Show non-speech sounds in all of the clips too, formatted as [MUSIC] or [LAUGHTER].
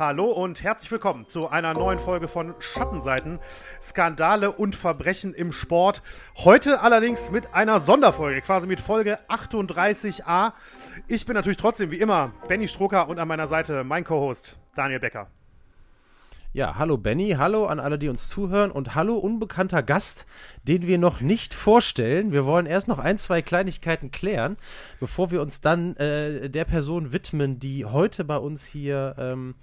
Hallo und herzlich willkommen zu einer neuen Folge von Schattenseiten, Skandale und Verbrechen im Sport. Heute allerdings mit einer Sonderfolge, quasi mit Folge 38a. Ich bin natürlich trotzdem wie immer Benny Strucker und an meiner Seite mein Co-Host Daniel Becker. Ja, hallo Benny, hallo an alle, die uns zuhören und hallo unbekannter Gast, den wir noch nicht vorstellen. Wir wollen erst noch ein, zwei Kleinigkeiten klären, bevor wir uns dann äh, der Person widmen, die heute bei uns hier ähm,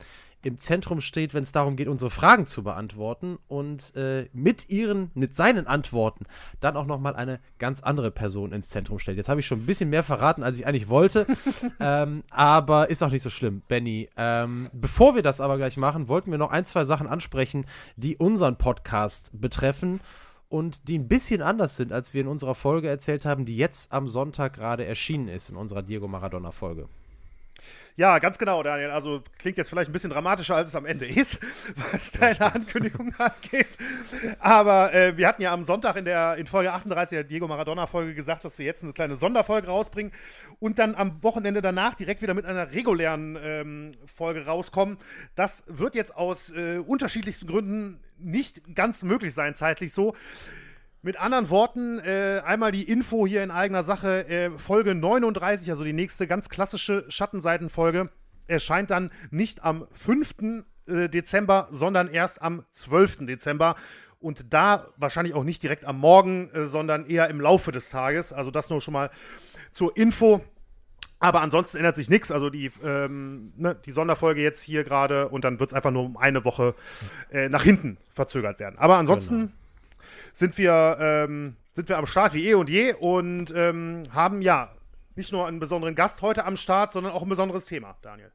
im Zentrum steht, wenn es darum geht, unsere Fragen zu beantworten und äh, mit ihren, mit seinen Antworten dann auch nochmal eine ganz andere Person ins Zentrum stellt. Jetzt habe ich schon ein bisschen mehr verraten, als ich eigentlich wollte, [LAUGHS] ähm, aber ist auch nicht so schlimm, Benny. Ähm, bevor wir das aber gleich machen, wollten wir noch ein, zwei Sachen ansprechen, die unseren Podcast betreffen und die ein bisschen anders sind, als wir in unserer Folge erzählt haben, die jetzt am Sonntag gerade erschienen ist, in unserer Diego Maradona Folge. Ja, ganz genau, Daniel. Also klingt jetzt vielleicht ein bisschen dramatischer, als es am Ende ist, [LAUGHS] was deine Ankündigung [LAUGHS] angeht. Aber äh, wir hatten ja am Sonntag in der in Folge 38 der Diego Maradona-Folge gesagt, dass wir jetzt eine kleine Sonderfolge rausbringen und dann am Wochenende danach direkt wieder mit einer regulären ähm, Folge rauskommen. Das wird jetzt aus äh, unterschiedlichsten Gründen nicht ganz möglich sein, zeitlich so. Mit anderen Worten, äh, einmal die Info hier in eigener Sache. Äh, Folge 39, also die nächste ganz klassische Schattenseitenfolge, erscheint dann nicht am 5. Äh, Dezember, sondern erst am 12. Dezember. Und da wahrscheinlich auch nicht direkt am Morgen, äh, sondern eher im Laufe des Tages. Also das nur schon mal zur Info. Aber ansonsten ändert sich nichts. Also die, ähm, ne, die Sonderfolge jetzt hier gerade und dann wird es einfach nur um eine Woche äh, nach hinten verzögert werden. Aber ansonsten. Sind wir, ähm, sind wir am Start wie eh und je und ähm, haben ja nicht nur einen besonderen Gast heute am Start, sondern auch ein besonderes Thema, Daniel.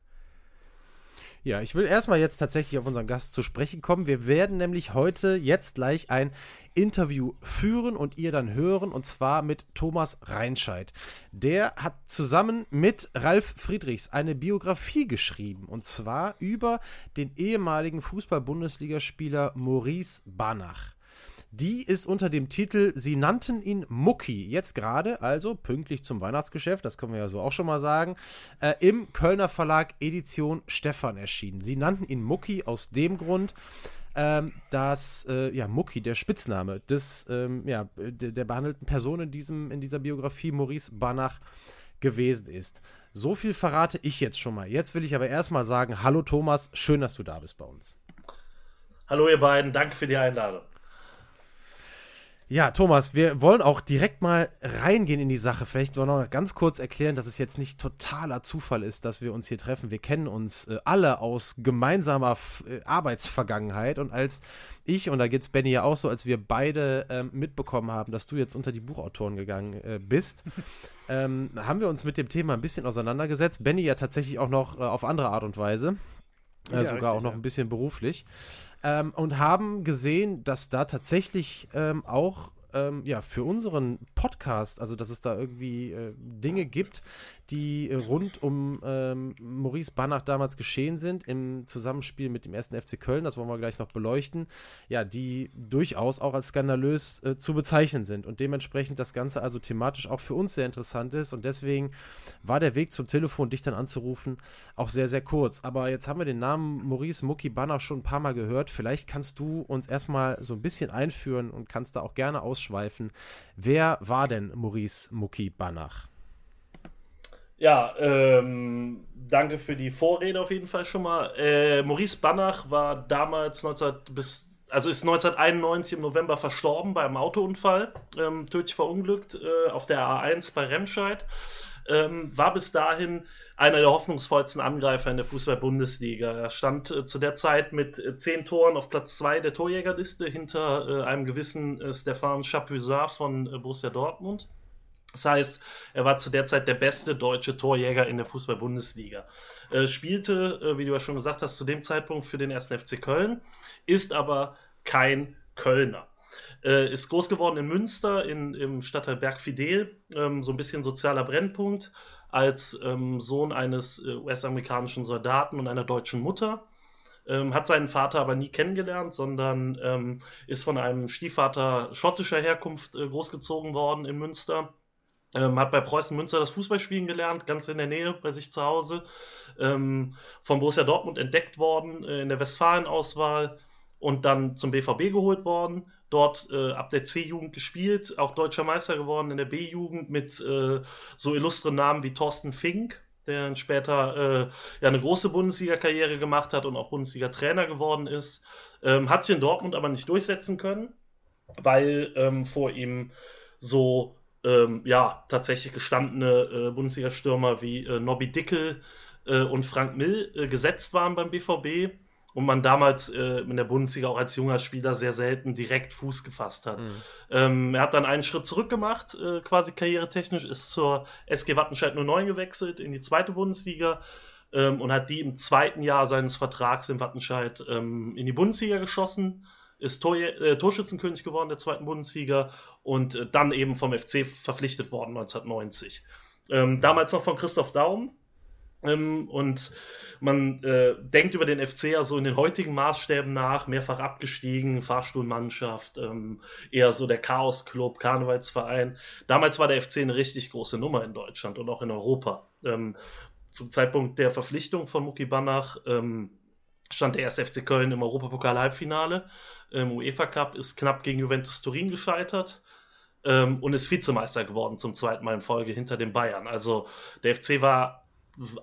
Ja, ich will erstmal jetzt tatsächlich auf unseren Gast zu sprechen kommen. Wir werden nämlich heute jetzt gleich ein Interview führen und ihr dann hören, und zwar mit Thomas Reinscheid. Der hat zusammen mit Ralf Friedrichs eine Biografie geschrieben, und zwar über den ehemaligen Fußball-Bundesligaspieler Maurice Banach. Die ist unter dem Titel Sie nannten ihn Mucki. Jetzt gerade, also pünktlich zum Weihnachtsgeschäft, das können wir ja so auch schon mal sagen, äh, im Kölner Verlag Edition Stefan erschienen. Sie nannten ihn Mucki aus dem Grund, ähm, dass äh, ja, Mucki, der Spitzname des, ähm, ja, der, behandelten Person in, diesem, in dieser Biografie, Maurice Banach, gewesen ist. So viel verrate ich jetzt schon mal. Jetzt will ich aber erstmal sagen: Hallo Thomas, schön, dass du da bist bei uns. Hallo ihr beiden, danke für die Einladung. Ja, Thomas, wir wollen auch direkt mal reingehen in die Sache. Vielleicht wollen wir noch ganz kurz erklären, dass es jetzt nicht totaler Zufall ist, dass wir uns hier treffen. Wir kennen uns äh, alle aus gemeinsamer F äh, Arbeitsvergangenheit und als ich, und da geht's Benny ja auch so, als wir beide ähm, mitbekommen haben, dass du jetzt unter die Buchautoren gegangen äh, bist, [LAUGHS] ähm, haben wir uns mit dem Thema ein bisschen auseinandergesetzt. Benny ja tatsächlich auch noch äh, auf andere Art und Weise. Äh, ja, sogar richtig, auch noch ja. ein bisschen beruflich ähm, und haben gesehen, dass da tatsächlich ähm, auch ähm, ja, für unseren Podcast, also dass es da irgendwie äh, Dinge gibt, die äh, rund um ähm, Maurice Banach damals geschehen sind, im Zusammenspiel mit dem ersten FC Köln, das wollen wir gleich noch beleuchten, ja, die durchaus auch als skandalös äh, zu bezeichnen sind und dementsprechend das Ganze also thematisch auch für uns sehr interessant ist und deswegen war der Weg zum Telefon, dich dann anzurufen, auch sehr, sehr kurz. Aber jetzt haben wir den Namen Maurice Mucki Banach schon ein paar Mal gehört. Vielleicht kannst du uns erstmal so ein bisschen einführen und kannst da auch gerne ausschweifen. Wer war denn Maurice Mucki Banach? Ja, ähm, danke für die Vorrede auf jeden Fall schon mal. Äh, Maurice Banach war damals 19 bis also ist 1991 im November verstorben bei einem Autounfall, ähm, tödlich verunglückt äh, auf der A1 bei Remscheid. Ähm, war bis dahin einer der hoffnungsvollsten Angreifer in der Fußball-Bundesliga. Er stand äh, zu der Zeit mit äh, zehn Toren auf Platz zwei der Torjägerliste hinter äh, einem gewissen äh, Stefan Chapuisat von äh, Borussia Dortmund. Das heißt, er war zu der Zeit der beste deutsche Torjäger in der Fußball-Bundesliga. Äh, spielte, äh, wie du ja schon gesagt hast, zu dem Zeitpunkt für den 1. FC Köln, ist aber kein Kölner. Äh, ist groß geworden in Münster, in, im Stadtteil Bergfidel, ähm, so ein bisschen sozialer Brennpunkt, als ähm, Sohn eines äh, US-amerikanischen Soldaten und einer deutschen Mutter. Ähm, hat seinen Vater aber nie kennengelernt, sondern ähm, ist von einem Stiefvater schottischer Herkunft äh, großgezogen worden in Münster Ähm, hat bei Preußen Münster das Fußballspielen gelernt, ganz in der Nähe bei sich zu Hause. Ähm, von Borussia Dortmund entdeckt worden äh, in der Westfalen-Auswahl und dann zum BVB geholt worden. Dort äh, ab der C-Jugend gespielt, auch deutscher Meister geworden in der B-Jugend mit äh, so illustren Namen wie Thorsten Fink, der dann später äh, ja eine große Bundesliga-Karriere gemacht hat und auch Bundesliga-Trainer geworden ist. Ähm, hat sich in Dortmund aber nicht durchsetzen können, weil ähm, vor ihm so ähm, ja tatsächlich gestandene äh, Bundesliga-Stürmer wie äh, Nobby Dickel äh, und Frank Mill äh, gesetzt waren beim BVB und man damals äh, in der Bundesliga auch als junger Spieler sehr selten direkt Fuß gefasst hat. Mhm. Ähm, er hat dann einen Schritt zurück gemacht, äh, quasi karrieretechnisch, ist zur SG Wattenscheid 09 gewechselt in die zweite Bundesliga ähm, und hat die im zweiten Jahr seines Vertrags in Wattenscheid ähm, in die Bundesliga geschossen, ist Tor, äh, Torschützenkönig geworden der zweiten Bundesliga und äh, dann eben vom FC verpflichtet worden 1990. Ähm, damals noch von Christoph Daum, ähm, und man äh, denkt über den FC ja so in den heutigen Maßstäben nach, mehrfach abgestiegen, Fahrstuhlmannschaft, ähm, eher so der Chaos-Club, Karnevalsverein. Damals war der FC eine richtig große Nummer in Deutschland und auch in Europa. Ähm, zum Zeitpunkt der Verpflichtung von Muki Banach ähm, stand der erste FC Köln im Europapokal-Halbfinale. Im UEFA Cup ist knapp gegen Juventus Turin gescheitert. Ähm, und ist Vizemeister geworden zum zweiten Mal in Folge hinter den Bayern. Also der FC war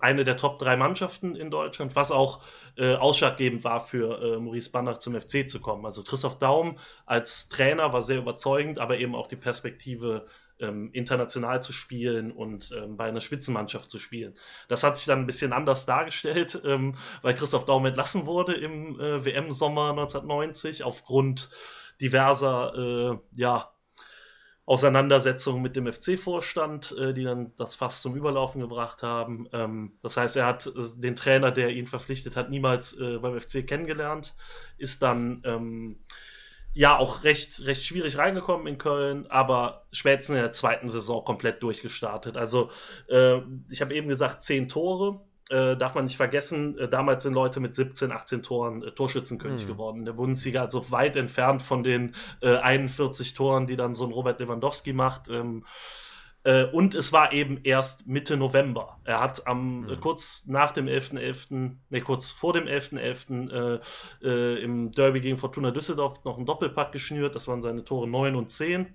eine der Top drei Mannschaften in Deutschland, was auch äh, ausschlaggebend war für äh, Maurice Banach zum FC zu kommen. Also Christoph Daum als Trainer war sehr überzeugend, aber eben auch die Perspektive ähm, international zu spielen und ähm, bei einer Spitzenmannschaft zu spielen. Das hat sich dann ein bisschen anders dargestellt, [LAUGHS] ähm, weil Christoph Daum entlassen wurde im äh, WM-Sommer 1990 aufgrund diverser äh, ja, Auseinandersetzungen mit dem FC-Vorstand, äh, die dann das Fass zum Überlaufen gebracht haben. Ähm, das heißt, er hat äh, den Trainer, der ihn verpflichtet hat, niemals äh, beim FC kennengelernt, ist dann ähm, ja auch recht, recht schwierig reingekommen in Köln, aber spätestens in der zweiten Saison komplett durchgestartet. Also äh, ich habe eben gesagt, zehn Tore äh, darf man nicht vergessen, äh, damals sind Leute mit 17, 18 Toren äh, Torschützenkönig mhm. geworden in der Bundesliga, also weit entfernt von den äh, 41 Toren, die dann so ein Robert Lewandowski macht. Ähm, äh, und es war eben erst Mitte November. Er hat am mhm. kurz nach dem 11.11., .11., nee, kurz vor dem 11.11. Äh, im Derby gegen Fortuna Düsseldorf noch einen Doppelpack geschnürt. Das waren seine Tore 9 und 10.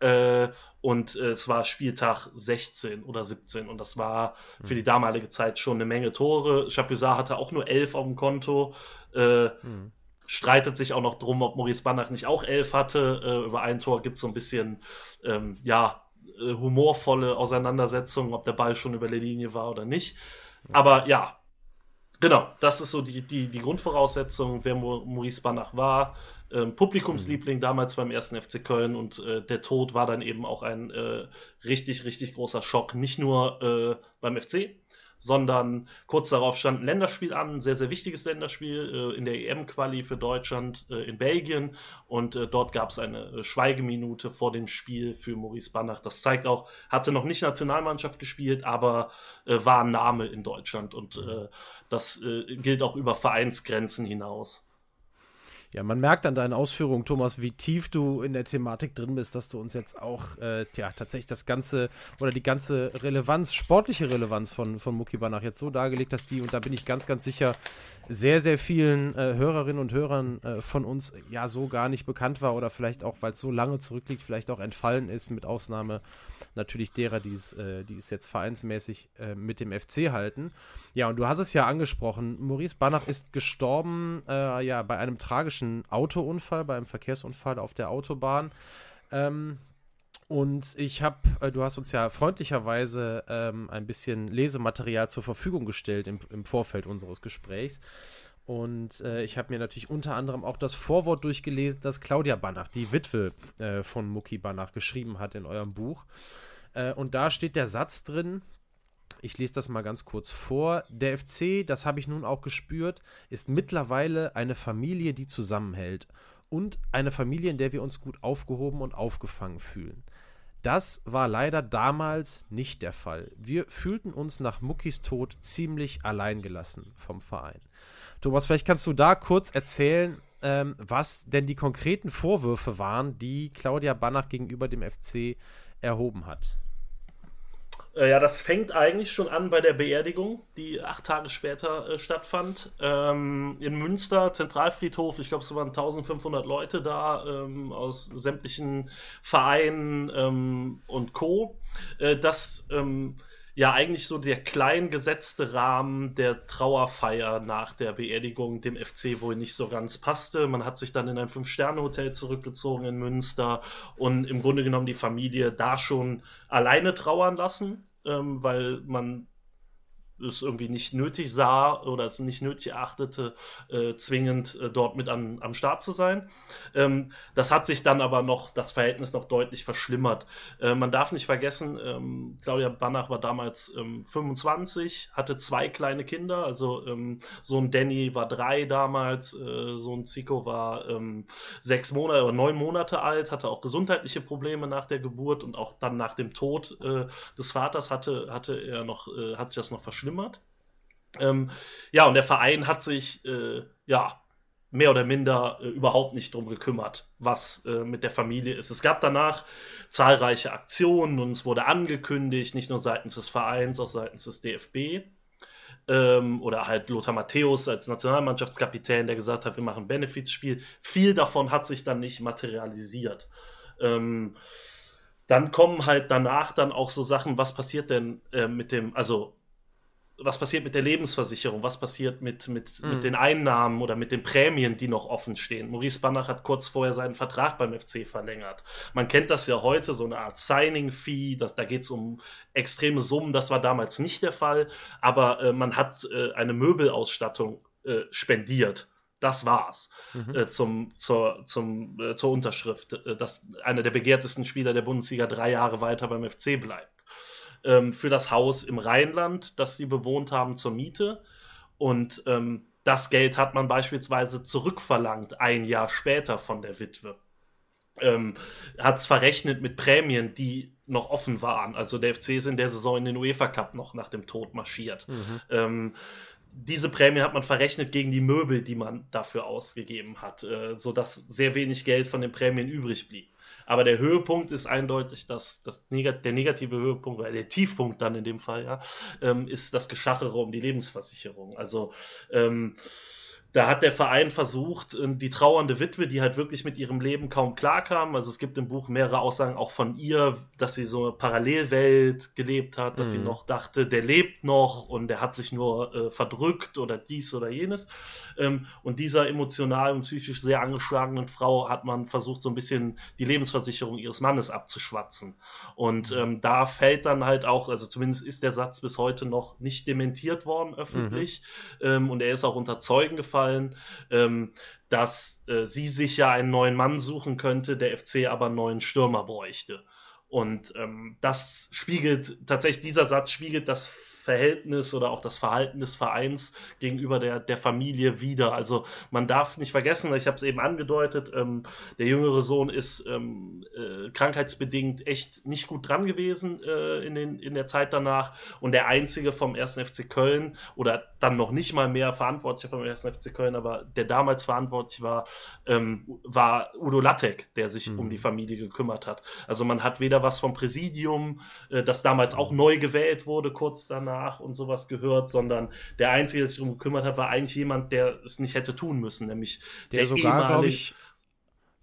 Äh, und äh, es war Spieltag 16 oder 17 und das war für die damalige Zeit schon eine Menge Tore. Chapuisat hatte auch nur 11 auf dem Konto. Äh, mhm. Streitet sich auch noch drum, ob Maurice Banach nicht auch 11 hatte. Äh, über ein Tor gibt es so ein bisschen, ähm, ja, äh, humorvolle Auseinandersetzungen, ob der Ball schon über der Linie war oder nicht. Aber ja, genau, das ist so die, die, die Grundvoraussetzung, wer Maurice Banach war ähm, Publikumsliebling mhm. damals beim ersten FC Köln und äh, der Tod war dann eben auch ein äh, richtig, richtig großer Schock. Nicht nur äh, beim FC, sondern kurz darauf stand ein Länderspiel an, ein sehr, sehr wichtiges Länderspiel äh, in der EM-Quali für Deutschland äh, in Belgien und äh, dort gab es eine Schweigeminute vor dem Spiel für Maurice Banach. Das zeigt auch, hatte noch nicht Nationalmannschaft gespielt, aber war ein Name in Deutschland und mhm. das gilt auch über Vereinsgrenzen hinaus. Ja, man merkt an deinen Ausführungen, Thomas, wie tief du in der Thematik drin bist, dass du uns jetzt auch äh, ja, tatsächlich das ganze oder die ganze Relevanz, sportliche Relevanz von, von Muki Banach jetzt so dargelegt hast, die, und da bin ich ganz, ganz sicher, sehr, sehr vielen äh, Hörerinnen und Hörern äh, von uns ja so gar nicht bekannt war oder vielleicht auch, weil es so lange zurückliegt, vielleicht auch entfallen ist, mit Ausnahme natürlich derer, die es, äh, die es jetzt vereinsmäßig äh, mit dem FC halten. Ja, und du hast es ja angesprochen, Maurice Banach ist gestorben äh, ja, bei einem tragischen Autounfall, bei einem Verkehrsunfall auf der Autobahn. Ähm, und ich habe, äh, du hast uns ja freundlicherweise ähm, ein bisschen Lesematerial zur Verfügung gestellt im, im Vorfeld unseres Gesprächs. Und äh, ich habe mir natürlich unter anderem auch das Vorwort durchgelesen, das Claudia Banach, die Witwe äh, von Mucki Banach, geschrieben hat in eurem Buch. Äh, und da steht der Satz drin, ich lese das mal ganz kurz vor. Der FC, das habe ich nun auch gespürt, ist mittlerweile eine Familie, die zusammenhält. Und eine Familie, in der wir uns gut aufgehoben und aufgefangen fühlen. Das war leider damals nicht der Fall. Wir fühlten uns nach Muckis Tod ziemlich alleingelassen vom Verein. Thomas, vielleicht kannst du da kurz erzählen, ähm, was denn die konkreten Vorwürfe waren, die Claudia Banach gegenüber dem FC erhoben hat. Äh, ja, das fängt eigentlich schon an bei der Beerdigung, die acht Tage später äh, stattfand. Ähm, in Münster, Zentralfriedhof, ich glaube, es waren 1500 Leute da ähm, aus sämtlichen Vereinen ähm, und Co. Äh, das ähm, ja eigentlich so der klein gesetzte Rahmen der Trauerfeier nach der Beerdigung dem FC wohl nicht so ganz passte. Man hat sich dann in ein Fünf-Sterne-Hotel zurückgezogen in Münster und im Grunde genommen die Familie da schon alleine trauern lassen, ähm, weil man es irgendwie nicht nötig sah oder es nicht nötig erachtete, äh, zwingend äh, dort mit an, am Start zu sein. Ähm, das hat sich dann aber noch, das Verhältnis noch deutlich verschlimmert. Äh, man darf nicht vergessen, ähm, Claudia Banach war damals ähm, 25, hatte zwei kleine Kinder, also ähm, Sohn Danny war drei damals, äh, Sohn Zico war ähm, sechs Monate oder neun Monate alt, hatte auch gesundheitliche Probleme nach der Geburt und auch dann nach dem Tod äh, des Vaters hatte, hatte er noch, äh, hat sich das noch verschlimmert verschlimmert. Ähm, ja, und der Verein hat sich äh, ja mehr oder minder äh, überhaupt nicht drum gekümmert, was äh, mit der Familie ist. Es gab danach zahlreiche Aktionen und es wurde angekündigt, nicht nur seitens des Vereins, auch seitens des DFB. Ähm, oder halt Lothar Matthäus als Nationalmannschaftskapitän, der gesagt hat, wir machen Benefizspiel. Viel davon hat sich dann nicht materialisiert. Ähm, dann kommen halt danach dann auch so Sachen, was passiert denn äh, mit dem, also was passiert mit der Lebensversicherung, was passiert mit, mit, mhm. mit den Einnahmen oder mit den Prämien, die noch offen stehen. Maurice Banach hat kurz vorher seinen Vertrag beim FC verlängert. Man kennt das ja heute, so eine Art Signing-Fee, da geht es um extreme Summen, das war damals nicht der Fall, aber äh, man hat äh, eine Möbelausstattung äh, spendiert. Das war's mhm. äh, zum, zur, zum, äh, zur Unterschrift, äh, dass einer der begehrtesten Spieler der Bundesliga drei Jahre weiter beim FC bleibt ähm, für das Haus im Rheinland, das sie bewohnt haben, zur Miete. Und ähm, das Geld hat man beispielsweise zurückverlangt, ein Jahr später von der Witwe. Ähm, hat es verrechnet mit Prämien, die noch offen waren. Also der FC ist in der Saison in den UEFA Cup noch nach dem Tod marschiert. Mhm. Ähm, diese Prämie hat man verrechnet gegen die Möbel, die man dafür ausgegeben hat, äh, sodass sehr wenig Geld von den Prämien übrig blieb. Aber der Höhepunkt ist eindeutig, dass das der negative Höhepunkt, oder der Tiefpunkt dann in dem Fall, ja, ähm, ist das Geschachere um die Lebensversicherung. Also ähm, da hat der Verein versucht, äh, die trauernde Witwe, die halt wirklich mit ihrem Leben kaum klarkam, also es gibt im Buch mehrere Aussagen auch von ihr, dass sie so eine Parallelwelt gelebt hat, dass mhm. sie noch dachte, der lebt noch und der hat sich nur äh, verdrückt oder dies oder jenes. Ähm, und dieser emotional und psychisch sehr angeschlagenen Frau hat man versucht, so ein bisschen die Lebensversicherung ihres Mannes abzuschwatzen. Und mhm. ähm, da fällt dann halt auch, also zumindest ist der Satz bis heute noch nicht dementiert worden öffentlich mhm. ähm, und er ist auch unter Zeugen gefallen aufgefallen, ähm, dass äh, sie sich ja einen neuen Mann suchen könnte, der FC aber einen neuen Stürmer bräuchte. Und ähm, das spiegelt, tatsächlich dieser Satz spiegelt das Verhältnis oder auch das Verhalten des Vereins gegenüber der, der Familie wieder. Also man darf nicht vergessen, ich habe es eben angedeutet, ähm, der jüngere Sohn ist ähm, äh, krankheitsbedingt echt nicht gut dran gewesen äh, in, den, in der Zeit danach und der einzige vom 1. FC Köln oder dann noch nicht mal mehr Verantwortlicher vom 1. FC Köln, aber der damals verantwortlich war, ähm, war Udo Lattek, der sich mhm. um die Familie gekümmert hat. Also man hat weder was vom Präsidium, äh, das damals auch neu gewählt wurde, kurz danach, nach und sowas gehört, sondern der Einzige, der sich darum gekümmert hat, war eigentlich jemand, der es nicht hätte tun müssen, nämlich der, der sogar, glaube ich,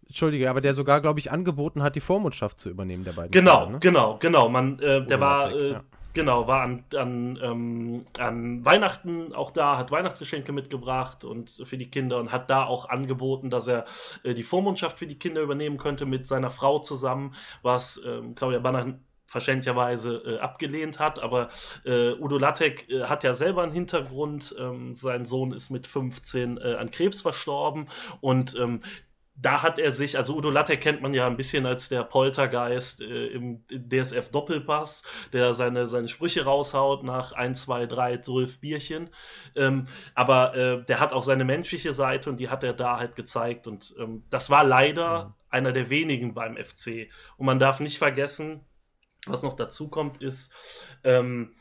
Entschuldige, aber der sogar, glaube ich, angeboten hat, die Vormundschaft zu übernehmen der beiden. Genau, Kinder, ne? genau, genau. Man, äh, der war, äh, ja. genau, war an, an, ähm, an Weihnachten auch da, hat Weihnachtsgeschenke mitgebracht und für die Kinder und hat da auch angeboten, dass er äh, die Vormundschaft für die Kinder übernehmen könnte mit seiner Frau zusammen, was ähm, Claudia Banner verständlicherweise äh, abgelehnt hat. Aber äh, Udo Lattek äh, hat ja selber einen Hintergrund. Ähm, sein Sohn ist mit 15 äh, an Krebs verstorben und ähm, da hat er sich, also Udo Lattek kennt man ja ein bisschen als der Poltergeist äh, im DSF Doppelpass, der seine, seine Sprüche raushaut nach 1, 2, 3, 12 Bierchen. Ähm, aber äh, der hat auch seine menschliche Seite und die hat er da halt gezeigt. Und ähm, das war leider mhm. einer der wenigen beim FC. Und man darf nicht vergessen, was noch dazu kommt, ist, ähm,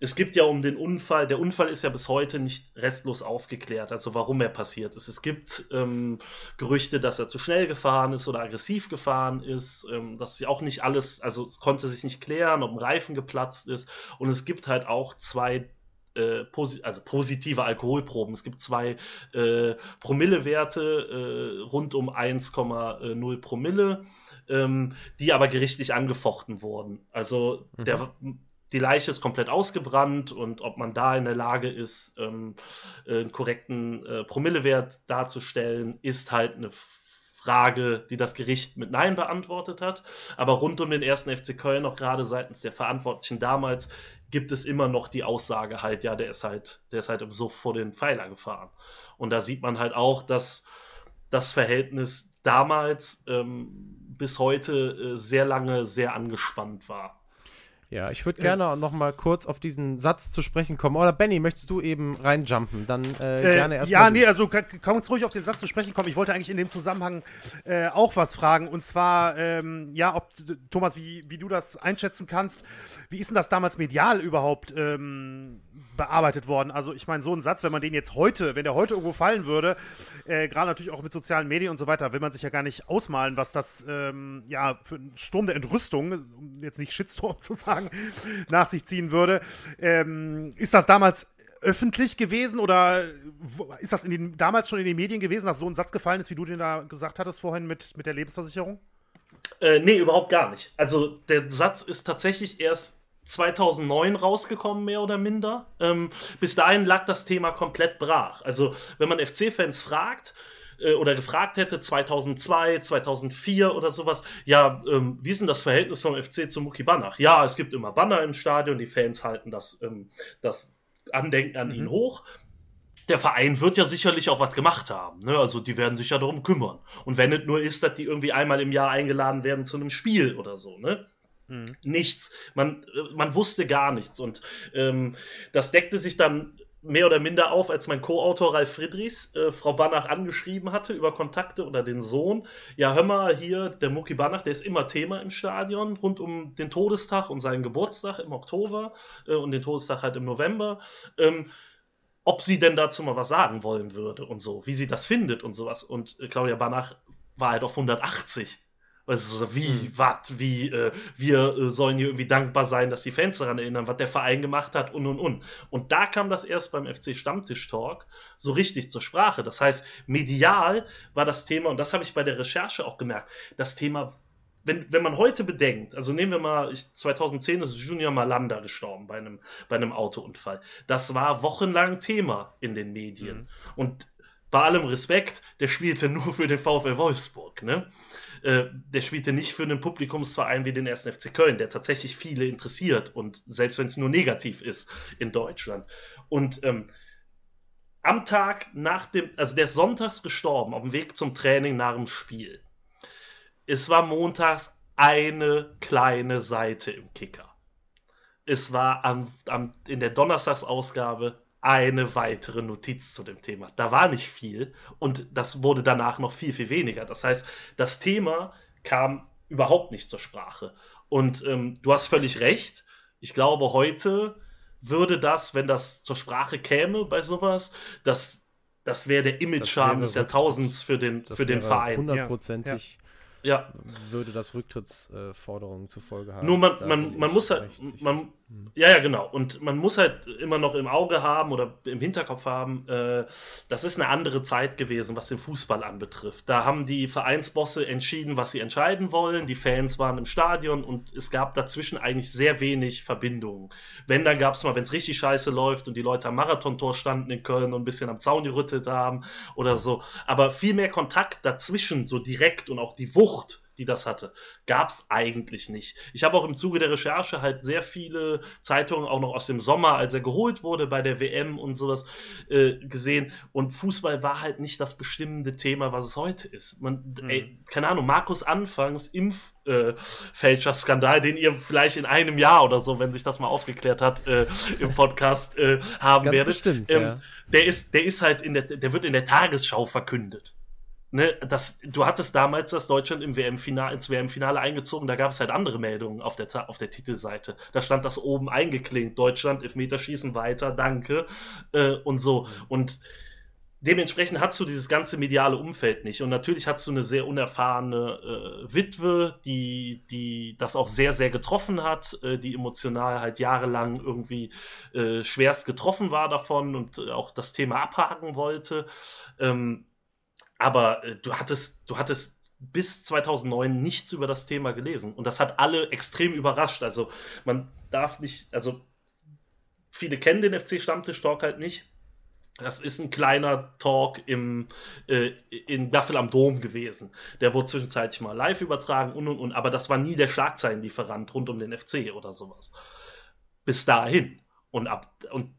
es gibt ja um den Unfall, der Unfall ist ja bis heute nicht restlos aufgeklärt, also warum er passiert ist. Es gibt ähm, Gerüchte, dass er zu schnell gefahren ist oder aggressiv gefahren ist, ähm, dass ja auch nicht alles, also es konnte sich nicht klären, ob ein Reifen geplatzt ist. Und es gibt halt auch zwei äh, posi also positive Alkoholproben. Es gibt zwei äh, Promillewerte äh, rund um 1,0 Promille, ähm, die aber gerichtlich angefochten wurden. Also mhm. der die Leiche ist komplett ausgebrannt und ob man da in der Lage ist, ähm, einen korrekten äh, Promillewert darzustellen, ist halt eine Frage, die das Gericht mit Nein beantwortet hat. Aber rund um den ersten FC Köln, auch gerade seitens der Verantwortlichen damals, gibt es immer noch die Aussage halt, ja, der ist halt, der ist halt im Suff vor den Pfeiler gefahren. Und da sieht man halt auch, dass das Verhältnis damals ähm, bis heute äh, sehr lange sehr angespannt war. Ja, ich würde gerne äh, noch mal kurz auf diesen Satz zu sprechen kommen. Oder Benny, möchtest du eben reinjumpen? Dann äh, äh, gerne erst Ja, nee, also komm uns ruhig auf den Satz zu sprechen kommen. Ich wollte eigentlich in dem Zusammenhang äh, auch was fragen. Und zwar, ähm, ja, ob, Thomas, wie, wie du das einschätzen kannst. Wie ist denn das damals medial überhaupt ähm, bearbeitet worden? Also, ich meine, so ein Satz, wenn man den jetzt heute, wenn der heute irgendwo fallen würde, äh, gerade natürlich auch mit sozialen Medien und so weiter, will man sich ja gar nicht ausmalen, was das, ähm, ja, für ein Sturm der Entrüstung, um jetzt nicht Shitstorm [LAUGHS] zu sagen, nach sich ziehen würde. Ähm, ist das damals öffentlich gewesen oder ist das den, damals schon in den Medien gewesen, dass so ein Satz gefallen ist, wie du den da gesagt hattest vorhin mit, mit der Lebensversicherung? Äh, nee, überhaupt gar nicht. Also der Satz ist tatsächlich erst 2009 rausgekommen, mehr oder minder. Ähm, bis dahin lag das Thema komplett brach. Also wenn man FC-Fans fragt, äh, oder gefragt hätte, 2002, 2004 oder sowas, ja, ähm, wie ist denn das Verhältnis vom FC zu Muki Banach? Ja, es gibt immer Banner im Stadion, die Fans halten das, ähm, das Andenken an mhm. ihn hoch. Der Verein wird ja sicherlich auch was gemacht haben. Ne? Also die werden sich ja darum kümmern. Und wenn es nur ist, dass die irgendwie einmal im Jahr eingeladen werden zu einem Spiel oder so, ne? Mhm. Nichts. Man, man wusste gar nichts. Und ähm, das deckte sich dann mehr oder minder auf, als mein Co-Autor Ralf Friedrichs äh, Frau Banach angeschrieben hatte über Kontakte oder den Sohn. Ja, hör mal, hier, der Mucki Banach, der ist immer Thema im Stadion rund um den Todestag und seinen Geburtstag im Oktober äh, und den Todestag halt im November. Ähm, ob sie denn dazu mal was sagen wollen würde und so, wie sie das findet und sowas. Und äh, Claudia Banach war halt auf 180 also wie, mhm. was, wie, äh, wir äh, sollen hier irgendwie dankbar sein, dass die Fans daran erinnern, was der Verein gemacht hat und und und. Und da kam das erst beim FC Stammtisch Talk so richtig zur Sprache. Das heißt, medial war das Thema, und das habe ich bei der Recherche auch gemerkt, das Thema wenn, wenn man heute bedenkt, also nehmen wir mal, ich, 2010 ist Junior Malanda gestorben bei einem, bei einem Autounfall. Das war wochenlang Thema in den Medien. Mhm. Und bei allem Respekt, der spielte nur für den VfL Wolfsburg, ne? Äh, der spielte nicht für einen Publikumsverein wie den 1. FC Köln, der tatsächlich viele interessiert und selbst wenn es nur negativ ist in Deutschland. Und ähm, am Tag nach dem, also der ist sonntags gestorben, auf dem Weg zum Training nach dem Spiel. Es war montags eine kleine Seite im Kicker. Es war am, am, in der Donnerstagsausgabe eine weitere Notiz zu dem Thema. Da war nicht viel und das wurde danach noch viel, viel weniger. Das heißt, das Thema kam überhaupt nicht zur Sprache. Und ähm, du hast völlig recht. Ich glaube, heute würde das, wenn das zur Sprache käme bei sowas, das, das wäre der Image-Schaden des Jahrtausends für den, für den Verein. Hundertprozentig. Ja ja. würde das Rücktrittsforderungen äh, zur Folge haben. Nur man, man, man muss halt, man, ja, ja, genau. Und man muss halt immer noch im Auge haben oder im Hinterkopf haben, äh, das ist eine andere Zeit gewesen, was den Fußball anbetrifft. Da haben die Vereinsbosse entschieden, was sie entscheiden wollen. Die Fans waren im Stadion und es gab dazwischen eigentlich sehr wenig Verbindungen. Wenn, dann gab es mal, wenn es richtig scheiße läuft und die Leute am Marathontor standen in Köln und ein bisschen am Zaun gerüttelt haben oder so. Aber viel mehr Kontakt dazwischen, so direkt und auch die Wucht Wucht, die das hatte, gab es eigentlich nicht. Ich habe auch im Zuge der Recherche halt sehr viele Zeitungen auch noch aus dem Sommer, als er geholt wurde bei der WM und sowas äh, gesehen. Und Fußball war halt nicht das bestimmende Thema, was es heute ist. Man, mhm. ey, keine Ahnung, Markus Anfangs Impffälscher-Skandal, äh, den ihr vielleicht in einem Jahr oder so, wenn sich das mal aufgeklärt hat, äh, im Podcast äh, haben Ganz werdet. Bestimmt, ähm, ja. Der ist, der ist halt in der, der wird in der Tagesschau verkündet. Ne, das, du hattest damals das Deutschland im WM-Finale, ins WM-Finale eingezogen, da gab es halt andere Meldungen auf der, auf der Titelseite. Da stand das oben eingeklinkt, Deutschland, Elfmeterschießen weiter, danke, äh, und so. Und dementsprechend hast du dieses ganze mediale Umfeld nicht. Und natürlich hast du eine sehr unerfahrene äh, Witwe, die, die das auch sehr, sehr getroffen hat, äh, die emotional halt jahrelang irgendwie äh, schwerst getroffen war davon und auch das Thema abhaken wollte. Ähm, aber äh, du hattest, du hattest bis 2009 nichts über das Thema gelesen. Und das hat alle extrem überrascht. Also man darf nicht, also viele kennen den FC-Stammtisch-Talk halt nicht. Das ist ein kleiner Talk im, äh, in Gaffel am Dom gewesen. Der wurde zwischenzeitlich mal live übertragen und und und, aber das war nie der Schlagzeilenlieferant rund um den FC oder sowas. Bis dahin. Und ab und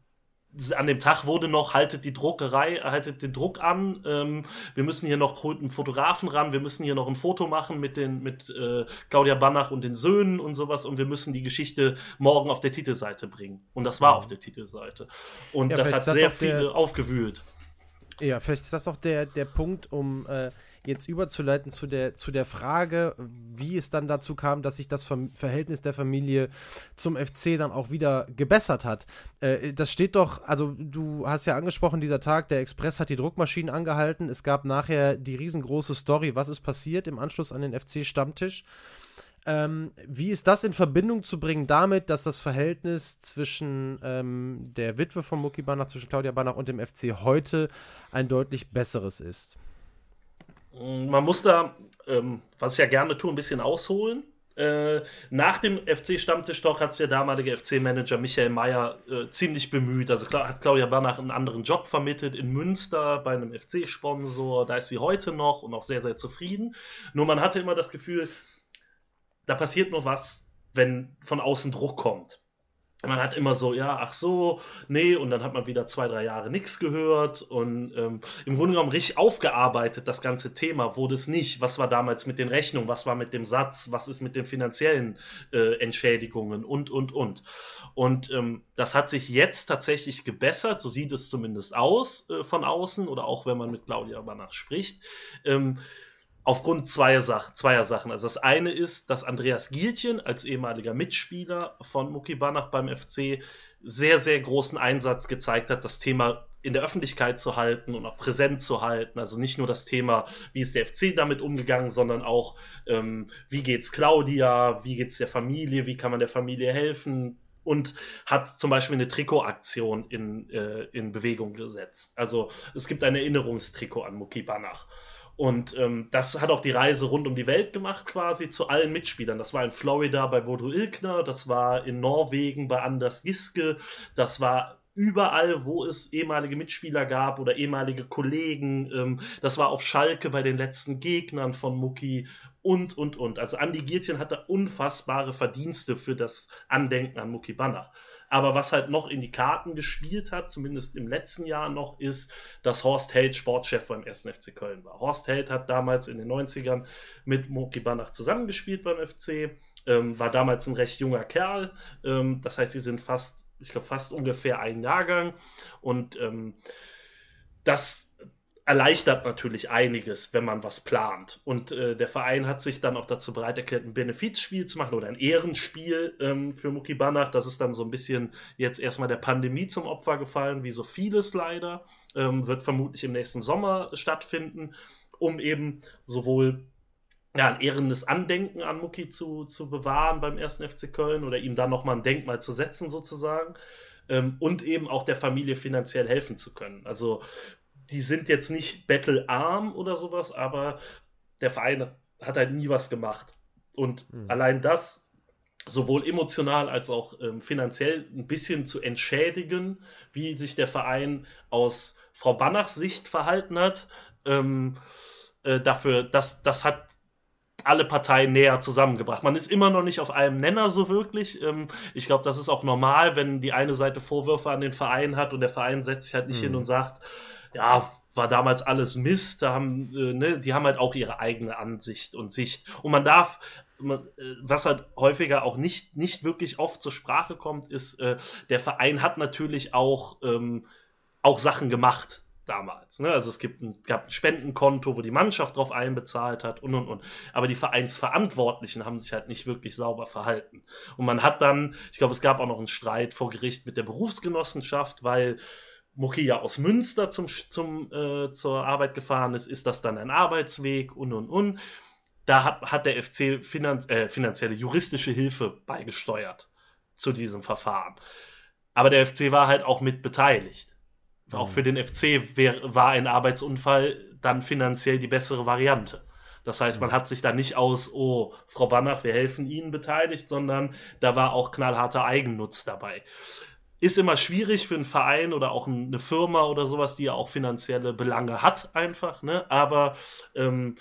an dem Tag wurde noch, haltet die Druckerei, haltet den Druck an, ähm, wir müssen hier noch einen Fotografen ran, wir müssen hier noch ein Foto machen mit den, mit äh, Claudia Banach und den Söhnen und sowas und wir müssen die Geschichte morgen auf der Titelseite bringen. Und das war mhm. auf der Titelseite. Und ja, das hat sehr viele aufgewühlt. Ja, vielleicht ist das auch der, der Punkt, um äh, jetzt überzuleiten zu der, zu der Frage, wie es dann dazu kam, dass sich das Verhältnis der Familie zum FC dann auch wieder gebessert hat. Äh, das steht doch, also du hast ja angesprochen, dieser Tag, der Express hat die Druckmaschinen angehalten. Es gab nachher die riesengroße Story, was ist passiert im Anschluss an den FC-Stammtisch. Ähm, wie ist das in Verbindung zu bringen damit, dass das Verhältnis zwischen ähm, der Witwe von Mucki Banach, zwischen Claudia Banach und dem FC heute ein deutlich besseres ist? Man muss da, ähm, was ich ja gerne tue, ein bisschen ausholen. Äh, nach dem FC-Stammtisch-Talk hat sich der damalige FC-Manager Michael Mayer äh, ziemlich bemüht. Also hat Claudia Banach einen anderen Job vermittelt in Münster bei einem FC-Sponsor. Da ist sie heute noch und auch sehr, sehr zufrieden. Nur man hatte immer das Gefühl, da passiert nur was, wenn von außen Druck kommt man hat immer so, ja, ach so, nee, und dann hat man wieder zwei, drei Jahre nichts gehört und ähm, im Grunde genommen richtig aufgearbeitet, das ganze Thema, wurde es nicht. Was war damals mit den Rechnungen, was war mit dem Satz, was ist mit den finanziellen äh, Entschädigungen und, und, und. Und ähm, das hat sich jetzt tatsächlich gebessert, so sieht es zumindest aus äh, von außen oder auch wenn man mit Claudia Banach spricht. Ähm, aufgrund zweier, Sach zweier Sachen. Also das eine ist, dass Andreas Gielchen als ehemaliger Mitspieler von Muki Banach beim FC sehr, sehr großen Einsatz gezeigt hat, das Thema in der Öffentlichkeit zu halten und auch präsent zu halten. Also nicht nur das Thema, wie ist der FC damit umgegangen, sondern auch, ähm, wie geht's Claudia, wie geht's der Familie, wie kann man der Familie helfen, und hat zum Beispiel eine Trikotaktion in, äh, in Bewegung gesetzt. Also es gibt ein Erinnerungstrikot an Muki Banach. Und ähm, das hat auch die Reise rund um die Welt gemacht, quasi zu allen Mitspielern. Das war in Florida bei Bodo Ilkner, das war in Norwegen bei Anders Giske, das war überall, wo es ehemalige Mitspieler gab oder ehemalige Kollegen. Ähm, das war auf Schalke bei den letzten Gegnern von Mucki und, und, und. Also Andi Giertchen hatte unfassbare Verdienste für das Andenken an Mucki Banach. Aber was halt noch in die Karten gespielt hat, zumindest im letzten Jahr noch, ist, dass Horst Held Sportchef beim 1. FC Köln war. Horst Held hat damals in den 90ern mit Moki Banach zusammengespielt beim FC, ähm, war damals ein recht junger Kerl. Ähm, das heißt, sie sind fast, ich glaube, fast ungefähr ein Jahrgang. Und ähm, das erleichtert natürlich einiges, wenn man was plant. Und äh, der Verein hat sich dann auch dazu bereit erklärt, ein Benefizspiel zu machen oder ein Ehrenspiel ähm, für Muki Banach. Das ist dann so ein bisschen jetzt erstmal der Pandemie zum Opfer gefallen, wie so vieles leider. Ähm, wird vermutlich im nächsten Sommer stattfinden, um eben sowohl ja, ein ehrendes Andenken an Muki zu, zu bewahren beim ersten FC Köln oder ihm dann nochmal ein Denkmal zu setzen sozusagen ähm, und eben auch der Familie finanziell helfen zu können. Also die sind jetzt nicht battlearm oder sowas, aber der Verein hat halt nie was gemacht. Und mhm. allein das, sowohl emotional als auch ähm, finanziell ein bisschen zu entschädigen, wie sich der Verein aus Frau Bannachs Sicht verhalten hat, ähm, äh, dafür, das, das hat alle Parteien näher zusammengebracht. Man ist immer noch nicht auf einem Nenner so wirklich. Ähm, ich glaube, das ist auch normal, wenn die eine Seite Vorwürfe an den Verein hat und der Verein setzt sich halt nicht mhm. hin und sagt, ja, war damals alles Mist, da haben, äh, ne, die haben halt auch ihre eigene Ansicht und Sicht. Und man darf, man, äh, was halt häufiger auch nicht, nicht wirklich oft zur Sprache kommt, ist, äh, der Verein hat natürlich auch, ähm, auch Sachen gemacht. Damals. Ne? Also es gibt ein, gab ein Spendenkonto, wo die Mannschaft drauf einbezahlt hat und und und. Aber die Vereinsverantwortlichen haben sich halt nicht wirklich sauber verhalten. Und man hat dann, ich glaube, es gab auch noch einen Streit vor Gericht mit der Berufsgenossenschaft, weil Mucki ja aus Münster zum, zum, äh, zur Arbeit gefahren ist, ist das dann ein Arbeitsweg und und und. Da hat, hat der FC finan äh, finanzielle juristische Hilfe beigesteuert zu diesem Verfahren. Aber der FC war halt auch mit beteiligt. Mhm. Auch für den FC wär, war ein Arbeitsunfall dann finanziell die bessere Variante. Das heißt, man mhm. hat sich da nicht aus, oh, Frau Banach, wir helfen Ihnen beteiligt, sondern da war auch knallharter Eigennutz dabei. Ist immer schwierig für einen Verein oder auch eine Firma oder sowas, die ja auch finanzielle Belange hat, einfach, ne? Aber ähm,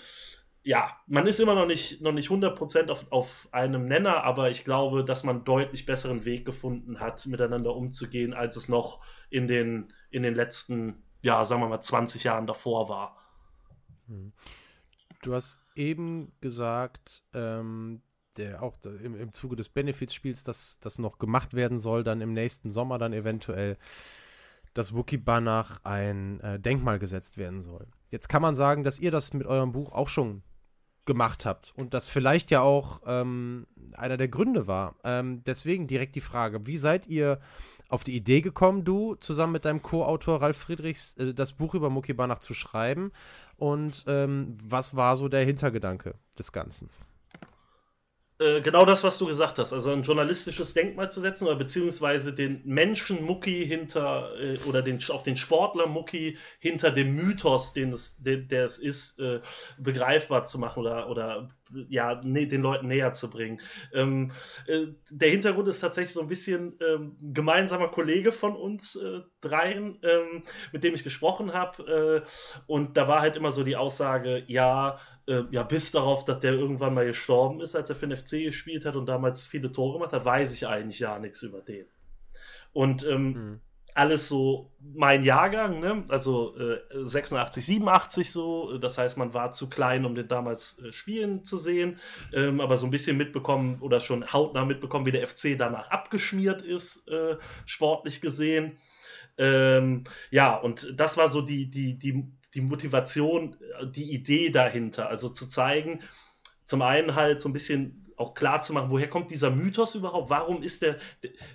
ja, man ist immer noch nicht, noch nicht 100% auf, auf einem Nenner, aber ich glaube, dass man deutlich besseren Weg gefunden hat, miteinander umzugehen, als es noch in den, in den letzten, ja, sagen wir mal, 20 Jahren davor war. Hm. Du hast eben gesagt, ähm, der auch im, im Zuge des Benefits-Spiels, dass das noch gemacht werden soll, dann im nächsten Sommer dann eventuell, dass Wookie Banach ein äh, Denkmal gesetzt werden soll. Jetzt kann man sagen, dass ihr das mit eurem Buch auch schon gemacht habt und das vielleicht ja auch ähm, einer der Gründe war. Ähm, deswegen direkt die Frage, wie seid ihr auf die Idee gekommen, du zusammen mit deinem Co-Autor Ralf Friedrichs äh, das Buch über Mucki Banach zu schreiben und ähm, was war so der Hintergedanke des Ganzen? Äh, genau das, was du gesagt hast. Also ein journalistisches Denkmal zu setzen oder beziehungsweise den Menschen Mucki hinter äh, oder den, auch den Sportler Mucki hinter dem Mythos, den es, den, der es ist, äh, begreifbar zu machen oder, oder ja, ne, den Leuten näher zu bringen. Ähm, äh, der Hintergrund ist tatsächlich so ein bisschen ähm, gemeinsamer Kollege von uns äh, dreien, ähm, mit dem ich gesprochen habe. Äh, und da war halt immer so die Aussage, ja, äh, ja, bis darauf, dass der irgendwann mal gestorben ist, als er für den FC gespielt hat und damals viele Tore gemacht hat, weiß ich eigentlich ja nichts über den. Und ähm, mhm alles so mein Jahrgang, ne? also äh, 86, 87 so. Das heißt, man war zu klein, um den damals äh, spielen zu sehen, ähm, aber so ein bisschen mitbekommen oder schon hautnah mitbekommen, wie der FC danach abgeschmiert ist, äh, sportlich gesehen. Ähm, ja, und das war so die, die, die, die Motivation, die Idee dahinter. Also zu zeigen, zum einen halt so ein bisschen auch klar zu machen, woher kommt dieser Mythos überhaupt? Warum ist der,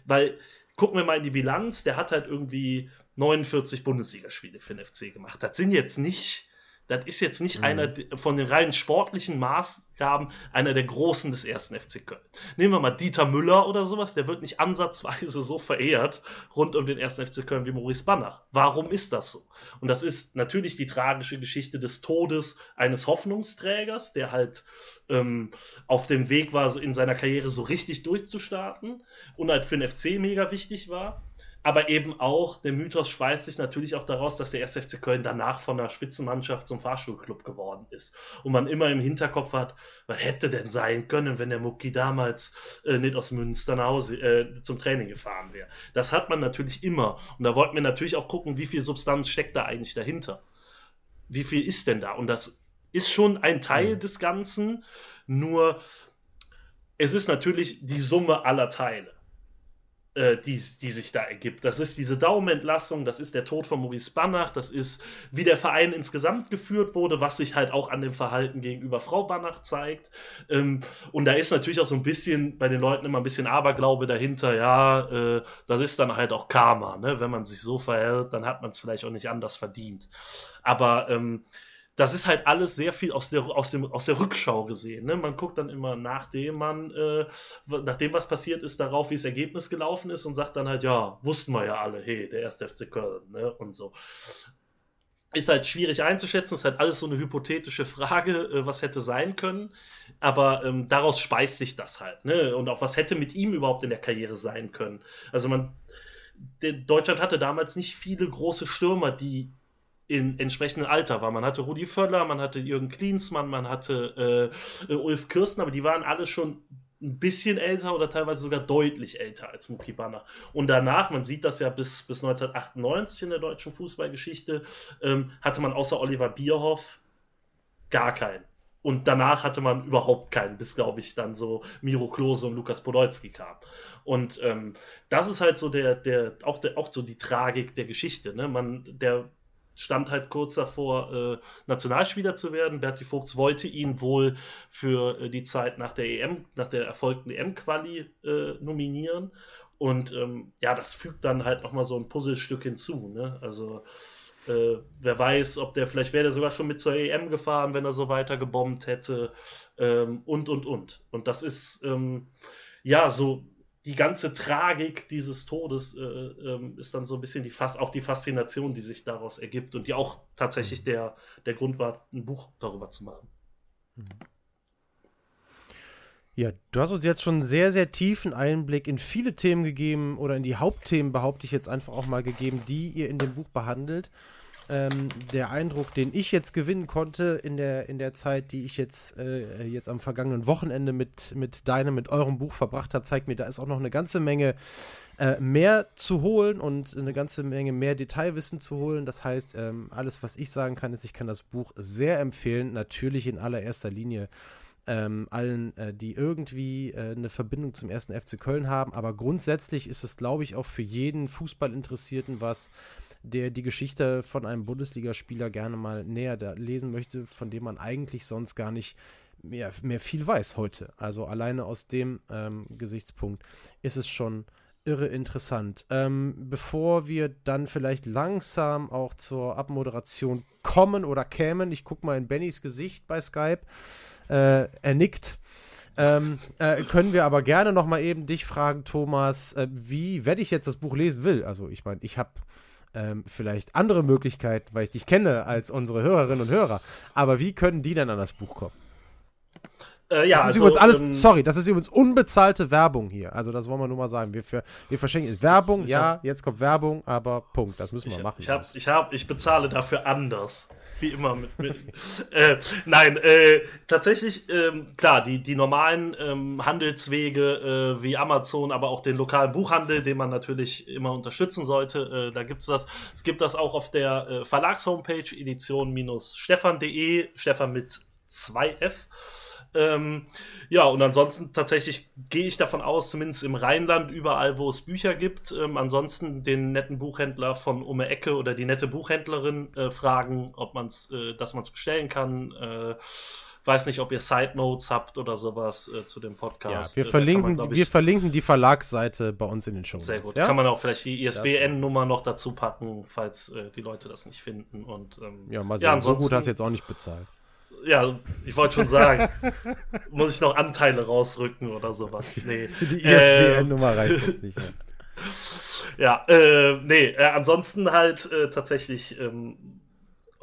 weil gucken wir mal in die Bilanz, der hat halt irgendwie 49 Bundesligaspiele für den FC gemacht. Das sind jetzt nicht das ist jetzt nicht mhm. einer von den rein sportlichen Maßgaben einer der Großen des ersten FC Köln. Nehmen wir mal Dieter Müller oder sowas, der wird nicht ansatzweise so verehrt rund um den ersten FC Köln wie Maurice Banach. Warum ist das so? Und das ist natürlich die tragische Geschichte des Todes eines Hoffnungsträgers, der halt ähm, auf dem Weg war, in seiner Karriere so richtig durchzustarten und halt für den FC mega wichtig war aber eben auch, der Mythos speist sich natürlich auch daraus, dass der 1. FC Köln danach von der Spitzenmannschaft zum Fahrstuhlclub geworden ist. Und man immer im Hinterkopf hat, was hätte denn sein können, wenn der Mucki damals äh, nicht aus Münster nach Hause, äh, zum Training gefahren wäre. Das hat man natürlich immer. Und da wollten wir natürlich auch gucken, wie viel Substanz steckt da eigentlich dahinter. Wie viel ist denn da? Und das ist schon ein Teil mhm. des Ganzen, nur es ist natürlich die Summe aller Teile äh, die, die sich da ergibt. Das ist diese Daumenentlassung, das ist der Tod von Maurice Banach, das ist, wie der Verein insgesamt geführt wurde, was sich halt auch an dem Verhalten gegenüber Frau Banach zeigt. Ähm, und da ist natürlich auch so ein bisschen bei den Leuten immer ein bisschen Aberglaube dahinter, ja, äh, das ist dann halt auch Karma, ne? Wenn man sich so verhält, dann hat man es vielleicht auch nicht anders verdient. Aber ähm, das ist halt alles sehr viel aus der, aus dem, aus der Rückschau gesehen. Ne? Man guckt dann immer, nachdem man, äh, nachdem was passiert ist, darauf, wie das Ergebnis gelaufen ist und sagt dann halt, ja, wussten wir ja alle, hey, der erste FC Köln, ne? Und so. Ist halt schwierig einzuschätzen, ist halt alles so eine hypothetische Frage, äh, was hätte sein können. Aber ähm, daraus speist sich das halt, ne? Und auch was hätte mit ihm überhaupt in der Karriere sein können. Also man, Deutschland hatte damals nicht viele große Stürmer, die in entsprechendem Alter war. Man hatte Rudi Völler, man hatte Jürgen Klinsmann, man hatte äh, Ulf Kirsten, aber die waren alle schon ein bisschen älter oder teilweise sogar deutlich älter als Muki Banner. Und danach, man sieht das ja bis, bis 1998 in der deutschen Fußballgeschichte, ähm, hatte man außer Oliver Bierhoff gar keinen. Und danach hatte man überhaupt keinen, bis, glaube ich, dann so Miro Klose und Lukas Podolski kam. Und ähm, das ist halt so der, der, auch, der, auch so die Tragik der Geschichte. Ne? Man, der stand halt kurz davor, äh, Nationalspieler zu werden. Berti Vogts wollte ihn wohl für äh, die Zeit nach der EM, nach der erfolgten EM-Quali äh, nominieren. Und ähm, ja, das fügt dann halt nochmal so ein Puzzlestück hinzu. Ne? Also äh, wer weiß, ob der, vielleicht wäre der sogar schon mit zur EM gefahren, wenn er so weiter gebombt hätte. Ähm, und, und, und. Und das ist, ähm, ja, so die ganze Tragik dieses Todes äh, ähm, ist dann so ein bisschen die Fas auch die Faszination, die sich daraus ergibt und die auch tatsächlich mhm. der, der Grund war, ein Buch darüber zu machen. Mhm. Ja, du hast uns jetzt schon einen sehr, sehr tiefen Einblick in viele Themen gegeben oder in die Hauptthemen, behaupte ich jetzt einfach auch mal gegeben, die ihr in dem Buch behandelt ähm, der Eindruck, den ich jetzt gewinnen konnte in der, in der Zeit, die ich jetzt, äh, jetzt am vergangenen Wochenende mit, mit deinem, mit eurem Buch verbracht habe, zeigt mir, da ist auch noch eine ganze Menge äh, mehr zu holen und eine ganze Menge mehr Detailwissen zu holen. Das heißt, ähm, alles, was ich sagen kann, ist, ich kann das Buch sehr empfehlen, natürlich in allererster Linie. Ähm, allen, äh, die irgendwie äh, eine Verbindung zum ersten FC Köln haben. Aber grundsätzlich ist es, glaube ich, auch für jeden Fußballinteressierten was, der die Geschichte von einem Bundesligaspieler gerne mal näher lesen möchte, von dem man eigentlich sonst gar nicht mehr, mehr viel weiß heute. Also alleine aus dem ähm, Gesichtspunkt ist es schon irre interessant. Ähm, bevor wir dann vielleicht langsam auch zur Abmoderation kommen oder kämen, ich gucke mal in Bennys Gesicht bei Skype, äh, er nickt. Ähm, äh, können wir aber gerne noch mal eben dich fragen, Thomas, äh, wie, wenn ich jetzt das Buch lesen will, also ich meine, ich habe ähm, vielleicht andere Möglichkeiten, weil ich dich kenne, als unsere Hörerinnen und Hörer. Aber wie können die denn an das Buch kommen? Äh, ja, das ist also, übrigens alles, ähm, sorry, das ist übrigens unbezahlte Werbung hier. Also das wollen wir nur mal sagen. Wir, für, wir verschenken Werbung, ja, hab, jetzt kommt Werbung, aber Punkt, das müssen wir ich, machen. Ich, hab, ich, hab, ich bezahle dafür anders. Wie immer mit. mit [LAUGHS] äh, nein, äh, tatsächlich, ähm, klar, die, die normalen ähm, Handelswege äh, wie Amazon, aber auch den lokalen Buchhandel, den man natürlich immer unterstützen sollte, äh, da gibt es das. Es gibt das auch auf der äh, Verlagshomepage edition-stefan.de, Stefan mit 2F. Ähm, ja, und ansonsten tatsächlich gehe ich davon aus, zumindest im Rheinland, überall, wo es Bücher gibt, ähm, ansonsten den netten Buchhändler von um die Ecke oder die nette Buchhändlerin äh, fragen, ob man's, äh, dass man es bestellen kann. Äh, weiß nicht, ob ihr Side Notes habt oder sowas äh, zu dem Podcast. Ja, wir, äh, verlinken, man, ich, wir verlinken die Verlagsseite bei uns in den Show. Sehr gut. Ja? Kann man auch vielleicht die ISBN-Nummer noch dazu packen, falls äh, die Leute das nicht finden. Und, ähm, ja, mal sehen. Ja, so gut hast du jetzt auch nicht bezahlt ja, ich wollte schon sagen, muss ich noch Anteile rausrücken oder sowas. Nee. [LAUGHS] Für die ISBN-Nummer ähm, reicht das nicht. Ja, [LAUGHS] ja äh, nee, äh, ansonsten halt äh, tatsächlich ähm,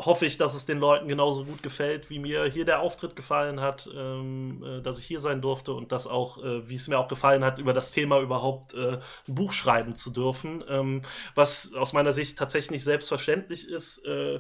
hoffe ich, dass es den Leuten genauso gut gefällt, wie mir hier der Auftritt gefallen hat, ähm, äh, dass ich hier sein durfte und dass auch, äh, wie es mir auch gefallen hat, über das Thema überhaupt äh, ein Buch schreiben zu dürfen, ähm, was aus meiner Sicht tatsächlich nicht selbstverständlich ist, äh,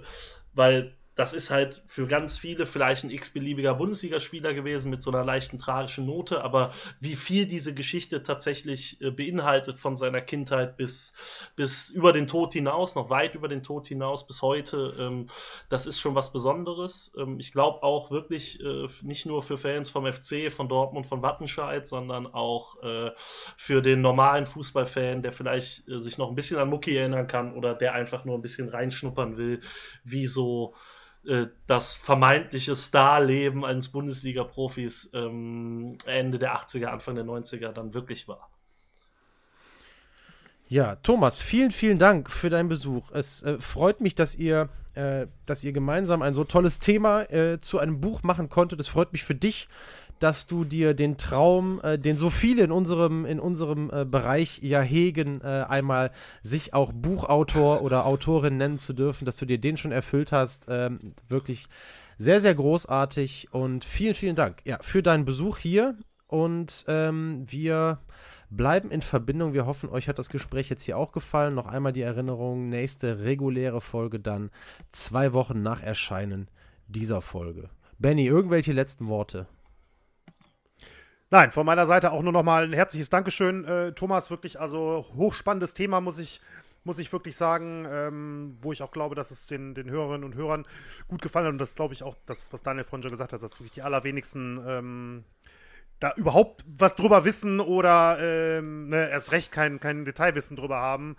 weil das ist halt für ganz viele vielleicht ein x-beliebiger Bundesligaspieler gewesen mit so einer leichten tragischen Note, aber wie viel diese Geschichte tatsächlich äh, beinhaltet von seiner Kindheit bis, bis über den Tod hinaus, noch weit über den Tod hinaus bis heute, ähm, das ist schon was Besonderes. Ähm, ich glaube auch wirklich äh, nicht nur für Fans vom FC, von Dortmund, von Wattenscheid, sondern auch äh, für den normalen Fußballfan, der vielleicht äh, sich noch ein bisschen an Mucki erinnern kann oder der einfach nur ein bisschen reinschnuppern will, wie so äh, das vermeintliche Starleben eines Bundesliga-Profis ähm, Ende der 80er, Anfang der 90er dann wirklich war. Ja, Thomas, vielen, vielen Dank für deinen Besuch. Es äh, freut mich, dass ihr, äh, dass ihr gemeinsam ein so tolles Thema äh, zu einem Buch machen konntet. Es freut mich für dich, dass du dir den Traum, äh, den so viele in unserem, in unserem äh, Bereich ja hegen, äh, einmal sich auch Buchautor oder Autorin nennen zu dürfen, dass du dir den schon erfüllt hast. Ähm, wirklich sehr, sehr großartig und vielen, vielen Dank ja, für deinen Besuch hier. Und ähm, wir bleiben in Verbindung. Wir hoffen, euch hat das Gespräch jetzt hier auch gefallen. Noch einmal die Erinnerung, nächste reguläre Folge dann zwei Wochen nach Erscheinen dieser Folge. Benny, irgendwelche letzten Worte? Nein, von meiner Seite auch nur noch mal ein herzliches Dankeschön, äh, Thomas. Wirklich, also hochspannendes Thema, muss ich, muss ich wirklich sagen, ähm, wo ich auch glaube, dass es den, den Hörerinnen und Hörern gut gefallen hat. Und das glaube ich auch, das, was Daniel vorhin schon gesagt hat, dass wirklich die allerwenigsten ähm, da überhaupt was drüber wissen oder ähm, ne, erst recht kein, kein Detailwissen drüber haben.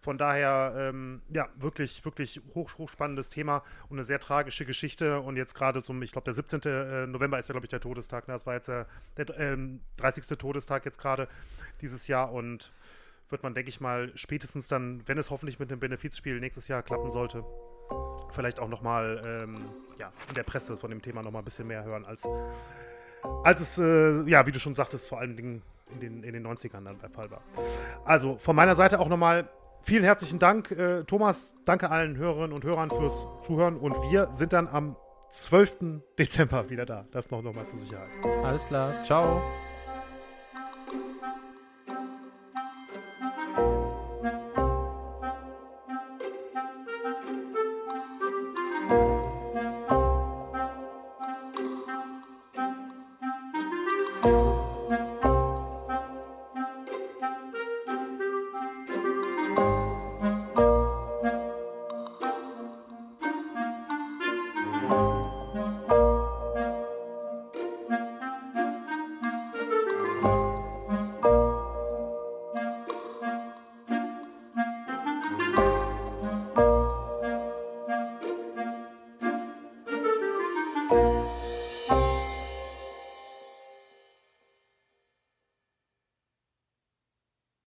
Von daher, ähm, ja, wirklich, wirklich hoch, hochspannendes Thema und eine sehr tragische Geschichte. Und jetzt gerade zum, ich glaube, der 17. Äh, November ist ja, glaube ich, der Todestag. Ne? Das war jetzt der, der ähm, 30. Todestag jetzt gerade dieses Jahr und wird man, denke ich mal, spätestens dann, wenn es hoffentlich mit dem Benefizspiel nächstes Jahr klappen sollte, vielleicht auch nochmal ähm, ja, in der Presse von dem Thema nochmal ein bisschen mehr hören, als, als es, äh, ja, wie du schon sagtest, vor allen Dingen in den, in den 90ern dann der Fall war. Also von meiner Seite auch nochmal vielen herzlichen Dank, äh, Thomas. Danke allen Hörerinnen und Hörern fürs Zuhören und wir sind dann am 12. Dezember wieder da. Das noch nochmal zur Sicherheit. Alles klar. Ciao.